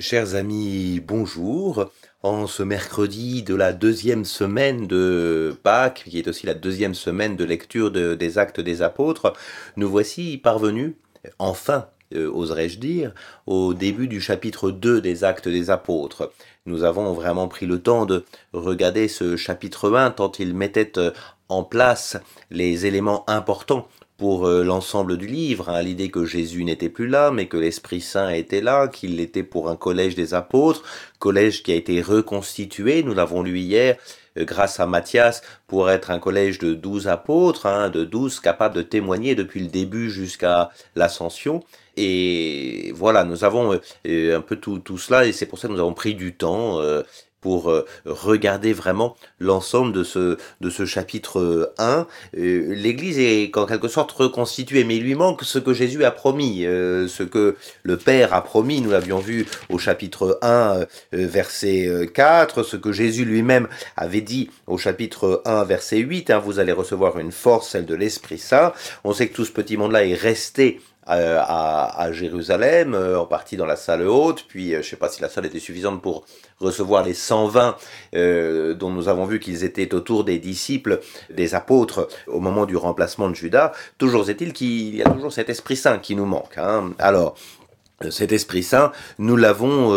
Chers amis, bonjour. En ce mercredi de la deuxième semaine de Pâques, qui est aussi la deuxième semaine de lecture des actes des apôtres, nous voici parvenus, enfin, euh, oserais-je dire, au début du chapitre 2 des actes des apôtres. Nous avons vraiment pris le temps de regarder ce chapitre 1 tant il mettait euh, en place les éléments importants pour euh, l'ensemble du livre, hein, l'idée que Jésus n'était plus là, mais que l'Esprit Saint était là, qu'il était pour un collège des apôtres, collège qui a été reconstitué, nous l'avons lu hier, euh, grâce à Matthias, pour être un collège de douze apôtres, hein, de douze capables de témoigner depuis le début jusqu'à l'ascension. Et voilà, nous avons euh, un peu tout, tout cela, et c'est pour ça que nous avons pris du temps pour euh, regarder vraiment l'ensemble de ce, de ce chapitre 1. Euh, L'Église est en quelque sorte reconstituée, mais il lui manque ce que Jésus a promis, euh, ce que le Père a promis, nous l'avions vu au chapitre 1, verset 4, ce que Jésus lui-même avait dit au chapitre 1, verset 8, hein, vous allez recevoir une force, celle de l'Esprit Saint. On sait que tout ce petit monde-là est resté euh, à, Jérusalem, euh, en partie dans la salle haute, puis euh, je ne sais pas si la salle était suffisante pour recevoir les 120 dont nous avons vu qu'ils étaient autour des disciples, des apôtres au moment du remplacement de Judas. Toujours est-il qu'il y a toujours cet Esprit Saint qui nous manque. Hein. Alors, cet Esprit Saint, nous l'avons,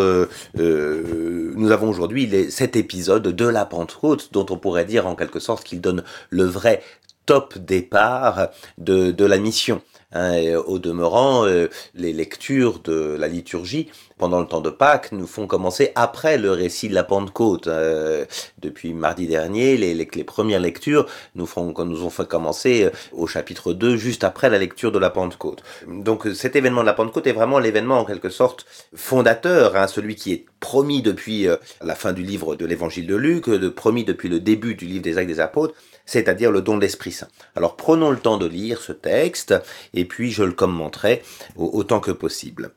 nous avons aujourd'hui cet épisode de la Pentecôte dont on pourrait dire en quelque sorte qu'il donne le vrai top départ de la mission. Hein, au demeurant, euh, les lectures de la liturgie pendant le temps de Pâques nous font commencer après le récit de la Pentecôte. Euh, depuis mardi dernier, les, premières lectures nous, nous ont fait commencer euh, au chapitre 2, juste après la lecture de la Pentecôte. Donc cet événement de la Pentecôte est vraiment l'événement en quelque sorte fondateur, hein, celui qui est promis depuis la fin du livre de l'évangile de Luc, promis depuis le début du livre des actes des apôtres, c'est-à-dire le don de l'Esprit Saint. Alors prenons le temps de lire ce texte, et puis je le commenterai autant que possible.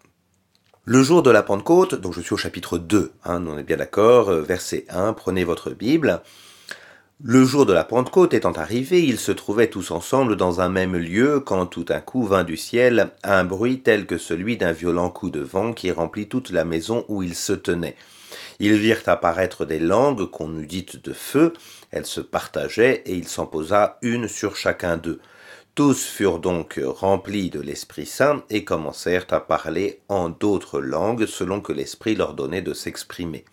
Le jour de la Pentecôte, donc je suis au chapitre 2, hein, on est bien d'accord, euh, verset 1, prenez votre Bible. Le jour de la Pentecôte étant arrivé, ils se trouvaient tous ensemble dans un même lieu quand tout à coup vint du ciel un bruit tel que celui d'un violent coup de vent qui remplit toute la maison où ils se tenaient. Ils virent apparaître des langues qu'on eût dites de feu, elles se partageaient, et il s'en posa une sur chacun d'eux. Tous furent donc remplis de l'Esprit Saint et commencèrent à parler en d'autres langues selon que l'Esprit leur donnait de s'exprimer.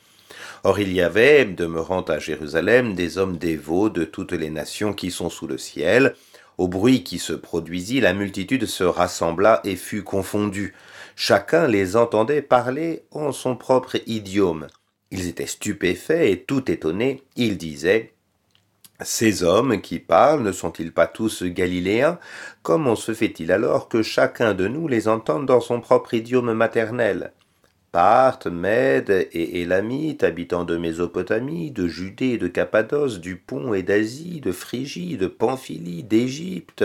Or il y avait, demeurant à Jérusalem, des hommes dévots de toutes les nations qui sont sous le ciel. Au bruit qui se produisit, la multitude se rassembla et fut confondue. Chacun les entendait parler en son propre idiome. Ils étaient stupéfaits et tout étonnés. Ils disaient Ces hommes qui parlent ne sont-ils pas tous galiléens? Comment se fait-il alors que chacun de nous les entende dans son propre idiome maternel? Parthes, Mèdes et Élamites, habitants de Mésopotamie, de Judée de Cappadoce, du Pont et d'Asie, de Phrygie, de Pamphylie, d'Égypte,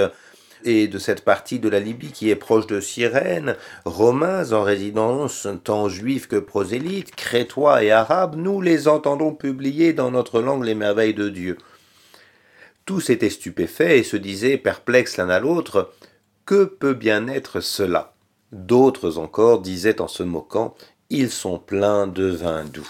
et de cette partie de la Libye qui est proche de Cyrène, Romains en résidence tant juifs que prosélytes, crétois et arabes, nous les entendons publier dans notre langue les merveilles de Dieu. Tous étaient stupéfaits et se disaient, perplexes l'un à l'autre, que peut bien être cela? D'autres encore disaient en se moquant, ils sont pleins de vin doux.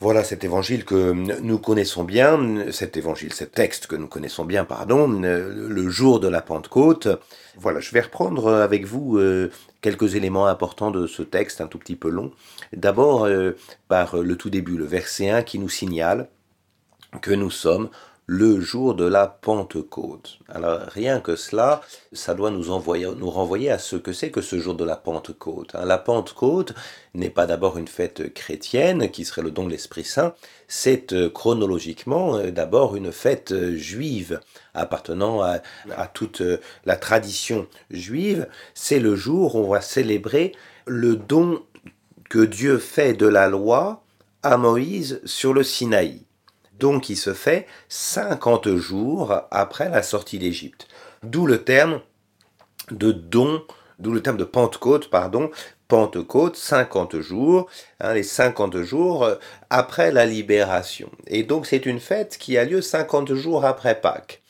Voilà cet évangile que nous connaissons bien, cet évangile, cet texte que nous connaissons bien, pardon, le jour de la Pentecôte. Voilà, je vais reprendre avec vous euh, quelques éléments importants de ce texte, un tout petit peu long. D'abord, euh, par le tout début, le verset 1 qui nous signale que nous sommes le jour de la Pentecôte. Alors rien que cela, ça doit nous, envoyer, nous renvoyer à ce que c'est que ce jour de la Pentecôte. Hein. La Pentecôte n'est pas d'abord une fête chrétienne qui serait le don de l'Esprit Saint, c'est euh, chronologiquement euh, d'abord une fête euh, juive appartenant à, à toute la tradition juive. C'est le jour où on va célébrer le don que Dieu fait de la loi à Moïse sur le Sinaï don qui se fait 50 jours après la sortie d'Égypte. D'où le terme de don, d'où le terme de Pentecôte, pardon, Pentecôte, 50 jours, hein, les 50 jours euh, après la libération. Et donc c'est une fête qui a lieu 50 jours après Pâques.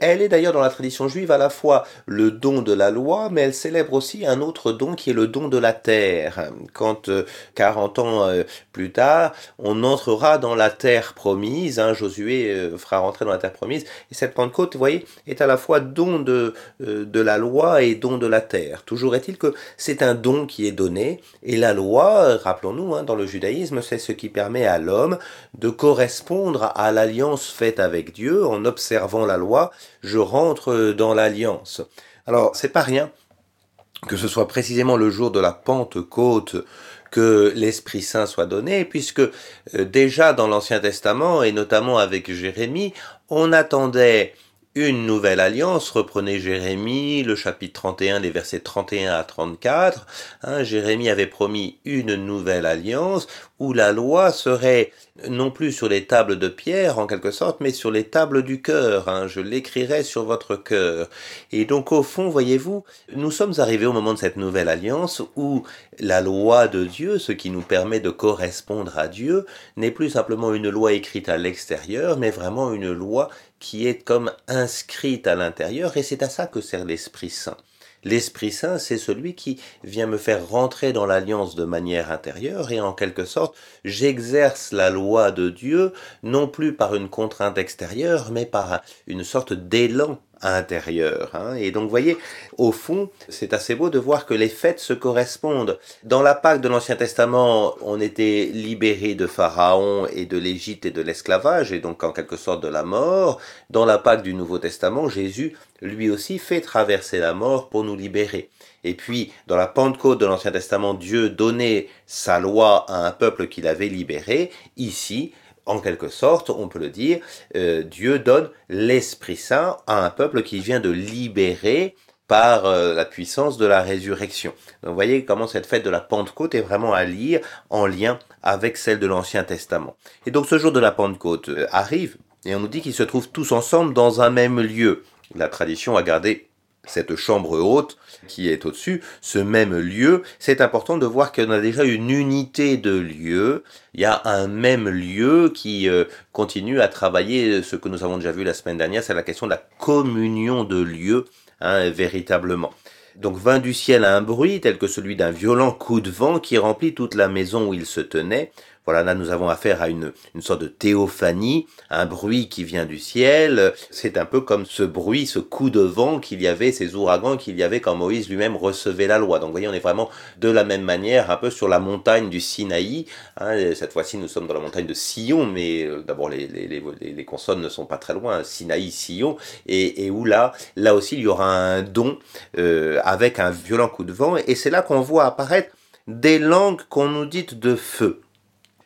Elle est d'ailleurs dans la tradition juive à la fois le don de la loi, mais elle célèbre aussi un autre don qui est le don de la terre. Quand 40 ans plus tard, on entrera dans la terre promise, hein, Josué fera rentrer dans la terre promise, et cette Pentecôte, vous voyez, est à la fois don de, de la loi et don de la terre. Toujours est-il que c'est un don qui est donné, et la loi, rappelons-nous, hein, dans le judaïsme, c'est ce qui permet à l'homme de correspondre à l'alliance faite avec Dieu. En observant la loi, je rentre dans l'alliance. Alors, c'est pas rien que ce soit précisément le jour de la Pentecôte que l'Esprit Saint soit donné, puisque euh, déjà dans l'Ancien Testament, et notamment avec Jérémie, on attendait une nouvelle alliance, reprenez Jérémie, le chapitre 31, les versets 31 à 34. Hein, Jérémie avait promis une nouvelle alliance où la loi serait non plus sur les tables de pierre en quelque sorte, mais sur les tables du cœur. Hein, je l'écrirai sur votre cœur. Et donc au fond, voyez-vous, nous sommes arrivés au moment de cette nouvelle alliance où la loi de Dieu, ce qui nous permet de correspondre à Dieu, n'est plus simplement une loi écrite à l'extérieur, mais vraiment une loi qui est comme inscrite à l'intérieur, et c'est à ça que sert l'Esprit Saint. L'Esprit Saint, c'est celui qui vient me faire rentrer dans l'alliance de manière intérieure et en quelque sorte, j'exerce la loi de Dieu non plus par une contrainte extérieure, mais par une sorte d'élan intérieur. Hein. Et donc, vous voyez, au fond, c'est assez beau de voir que les fêtes se correspondent. Dans la Pâque de l'Ancien Testament, on était libéré de Pharaon et de l'Égypte et de l'esclavage, et donc en quelque sorte de la mort. Dans la Pâque du Nouveau Testament, Jésus, lui aussi, fait traverser la mort pour nous libérer. Et puis, dans la Pentecôte de l'Ancien Testament, Dieu donnait sa loi à un peuple qu'il avait libéré. Ici, en quelque sorte, on peut le dire, euh, Dieu donne l'Esprit Saint à un peuple qui vient de libérer par euh, la puissance de la résurrection. Donc vous voyez comment cette fête de la Pentecôte est vraiment à lire en lien avec celle de l'Ancien Testament. Et donc ce jour de la Pentecôte euh, arrive et on nous dit qu'ils se trouvent tous ensemble dans un même lieu. La tradition a gardé cette chambre haute qui est au-dessus, ce même lieu, c'est important de voir qu'on a déjà une unité de lieu. Il y a un même lieu qui euh, continue à travailler ce que nous avons déjà vu la semaine dernière, c'est la question de la communion de lieux, hein, véritablement. Donc vint du ciel un bruit tel que celui d'un violent coup de vent qui remplit toute la maison où il se tenait. Voilà, là nous avons affaire à une, une sorte de théophanie, un bruit qui vient du ciel. C'est un peu comme ce bruit, ce coup de vent qu'il y avait, ces ouragans qu'il y avait quand Moïse lui-même recevait la loi. Donc vous voyez, on est vraiment de la même manière, un peu sur la montagne du Sinaï. Hein, cette fois-ci, nous sommes dans la montagne de Sion, mais euh, d'abord les, les, les, consonnes ne sont pas très loin, Sinaï, Sion, et, et, où là, là aussi, il y aura un don euh, avec un violent coup de vent, et c'est là qu'on voit apparaître des langues qu'on nous dit de feu.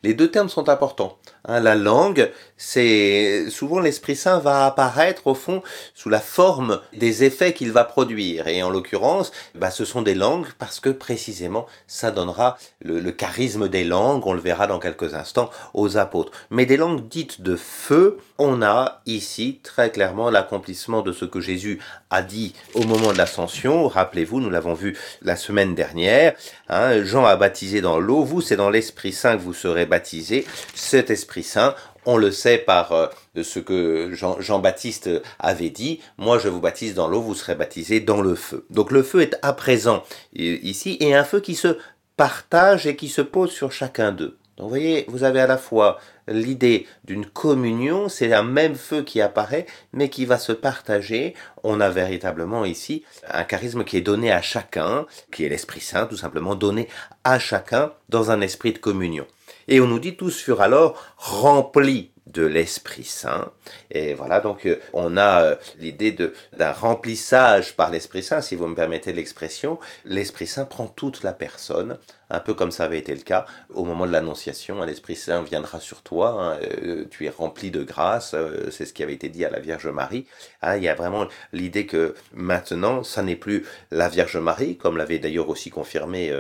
Les deux termes sont importants. Hein, la langue, c'est souvent l'Esprit Saint va apparaître au fond sous la forme des effets qu'il va produire. Et en l'occurrence, bah, ce sont des langues parce que précisément ça donnera le, charisme des langues. On le verra dans quelques instants aux apôtres. Mais des langues dites de feu, on a ici très clairement l'accomplissement de ce que Jésus a dit au moment de l'ascension. Rappelez-vous, nous l'avons vu la semaine dernière. Hein, Jean a baptisé dans l'eau. Vous, c'est dans l'Esprit Saint que vous serez baptisés. Cet Esprit Saint, on le sait par euh, ce que Jean-Baptiste avait dit, moi je vous baptise dans l'eau, vous serez baptisés dans le feu. Donc le feu est à présent ici, et un feu qui se partage et qui se pose sur chacun d'eux. Donc vous voyez, vous avez à la fois l'idée d'une communion, c'est un même feu qui apparaît, mais qui va se partager. On a véritablement ici un charisme qui est donné à chacun, qui est l'Esprit Saint, tout simplement donné à chacun dans un esprit de communion. Et on nous dit tous furent alors remplis de l'Esprit Saint. Et voilà, donc euh, on a euh, l'idée d'un remplissage par l'Esprit Saint, si vous me permettez l'expression. L'Esprit Saint prend toute la personne, un peu comme ça avait été le cas au moment de l'Annonciation. L'Esprit Saint viendra sur toi, hein, euh, tu es rempli de grâce, c'est ce qui avait été dit à la Vierge Marie. Ah, il y a vraiment l'idée que maintenant, ça n'est plus la Vierge Marie, comme l'avait d'ailleurs aussi confirmé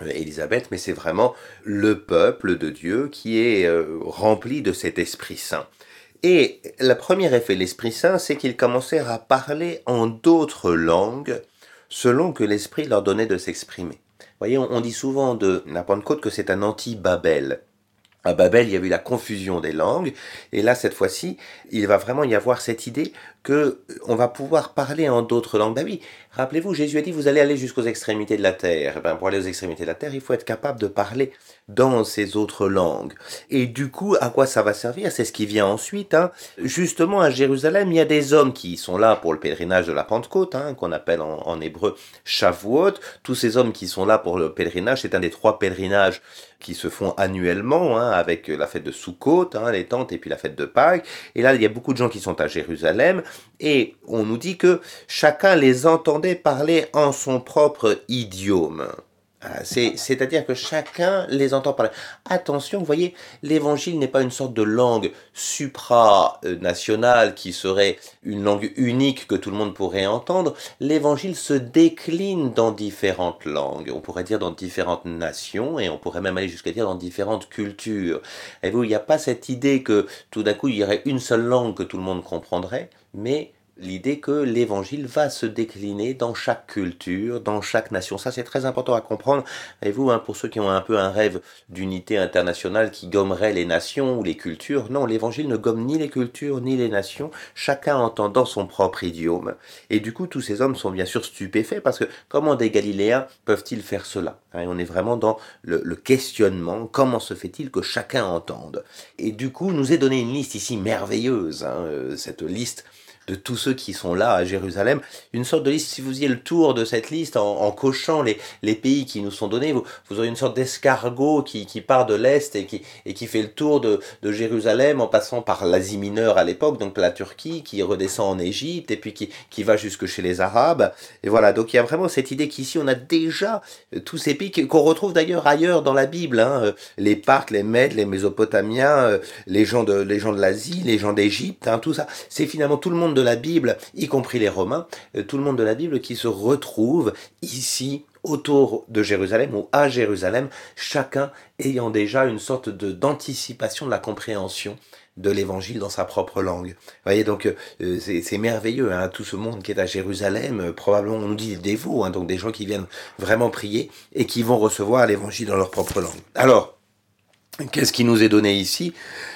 Élisabeth, mais c'est vraiment le peuple de Dieu qui est euh, rempli de cet Esprit Saint. Et le premier effet de l'Esprit Saint, c'est qu'ils commencèrent à parler en d'autres langues selon que l'Esprit leur donnait de s'exprimer. Voyez, on, dit souvent de la que c'est un anti-Babel. à Babel, il y a eu la confusion des langues, et là, cette fois-ci, il va vraiment y avoir cette idée que on va pouvoir parler en d'autres langues. Ben oui, rappelez-vous, Jésus a dit, vous allez aller jusqu'aux extrémités de la terre. Ben, pour aller aux extrémités de la terre, il faut être capable de parler dans ces autres langues. Et du coup, à quoi ça va servir? C'est ce qui vient ensuite. Hein. Justement, à Jérusalem, il y a des hommes qui sont là pour le pèlerinage de la Pentecôte, hein, qu'on appelle en, hébreu Shavuot. Tous ces hommes qui sont là pour le pèlerinage, c'est un des trois pèlerinages qui se font annuellement, hein, avec la fête de Sukkot, les tentes, et puis la fête de Pâques. Et là, il y a beaucoup de gens qui sont à Jérusalem, et on nous dit que chacun les parler en son propre idiome. Ah, c'est-à-dire que chacun les entend parler. Attention, vous voyez, l'évangile n'est pas une sorte de langue supranationale qui serait une langue unique que tout le monde pourrait entendre. L'évangile se décline dans différentes langues. On pourrait dire dans différentes nations et on pourrait même aller jusqu'à dire dans différentes cultures. Et vous, il n'y a pas cette idée que tout d'un coup il y aurait une seule langue que tout le monde comprendrait, mais l'idée que l'évangile va se décliner dans chaque culture, dans chaque nation. Ça, c'est très important à comprendre. Et vous, hein, pour ceux qui ont un peu un rêve d'unité internationale qui gommerait les nations ou les cultures, non, l'évangile ne gomme ni les cultures ni les nations, chacun entendant son propre idiome. Et du coup, tous ces hommes sont bien sûr stupéfaits parce que comment des Galiléens peuvent-ils faire cela? Hein, On est vraiment dans le, questionnement. Comment se fait-il que chacun entende? Et du coup, nous est donné une liste ici merveilleuse, hein, euh, cette liste de tous ceux qui sont là à Jérusalem, une sorte de liste, si vous faisiez le tour de cette liste en, cochant les, les pays qui nous sont donnés, vous, vous aurez une sorte d'escargot qui, qui part de l'Est et qui, et qui fait le tour de, de Jérusalem en passant par l'Asie mineure à l'époque, donc la Turquie, qui redescend en Égypte et puis qui, qui va jusque chez les Arabes. Et voilà, donc il y a vraiment cette idée qu'ici on a déjà euh, tous ces pays qu'on retrouve d'ailleurs ailleurs dans la Bible, hein, euh, les Parthes, les Mèdes, les Mésopotamiens, euh, les gens de, de l'Asie, les gens d'Égypte, hein, tout ça. C'est finalement tout le monde de la Bible, y compris les Romains, euh, tout le monde de la Bible qui se retrouve ici autour de Jérusalem ou à Jérusalem, chacun ayant déjà une sorte de d'anticipation de la compréhension de l'évangile dans sa propre langue. Vous voyez, donc euh, c'est merveilleux, hein, tout ce monde qui est à Jérusalem, euh, probablement on nous dit des dévots, hein, donc des gens qui viennent vraiment prier et qui vont recevoir l'évangile dans leur propre langue. Alors, Qu'est-ce qui nous est donné ici?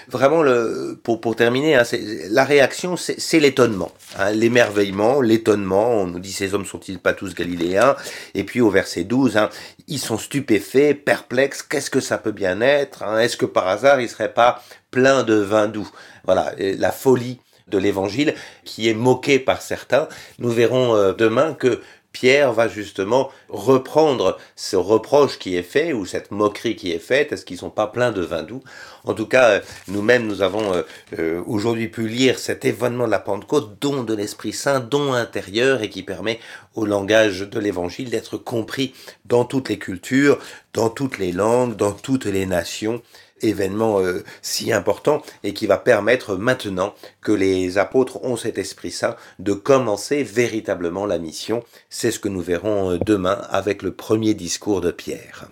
Vraiment, le, pour, pour terminer, hein, la réaction, c'est l'étonnement, hein, l'émerveillement, l'étonnement. On nous dit ces hommes sont-ils pas tous galiléens? Et puis au verset 12, hein, ils sont stupéfaits, perplexes. Qu'est-ce que ça peut bien être hein? Est-ce que par hasard, ils seraient pas pleins de vin doux? Voilà, la folie de l'évangile qui est moquée par certains. Nous verrons euh, demain que Pierre va justement reprendre ce reproche qui est fait ou cette moquerie qui est faite. Est-ce qu'ils sont pas pleins de vin doux? En tout cas, euh, nous-mêmes, nous avons euh, euh, aujourd'hui pu lire cet événement de la Pentecôte, don de l'Esprit Saint, don intérieur et qui permet au langage de l'Évangile d'être compris dans toutes les cultures, dans toutes les langues, dans toutes les nations événement euh, si important et qui va permettre maintenant que les apôtres ont cet Esprit Saint de commencer véritablement la mission. C'est ce que nous verrons euh, demain avec le premier discours de Pierre.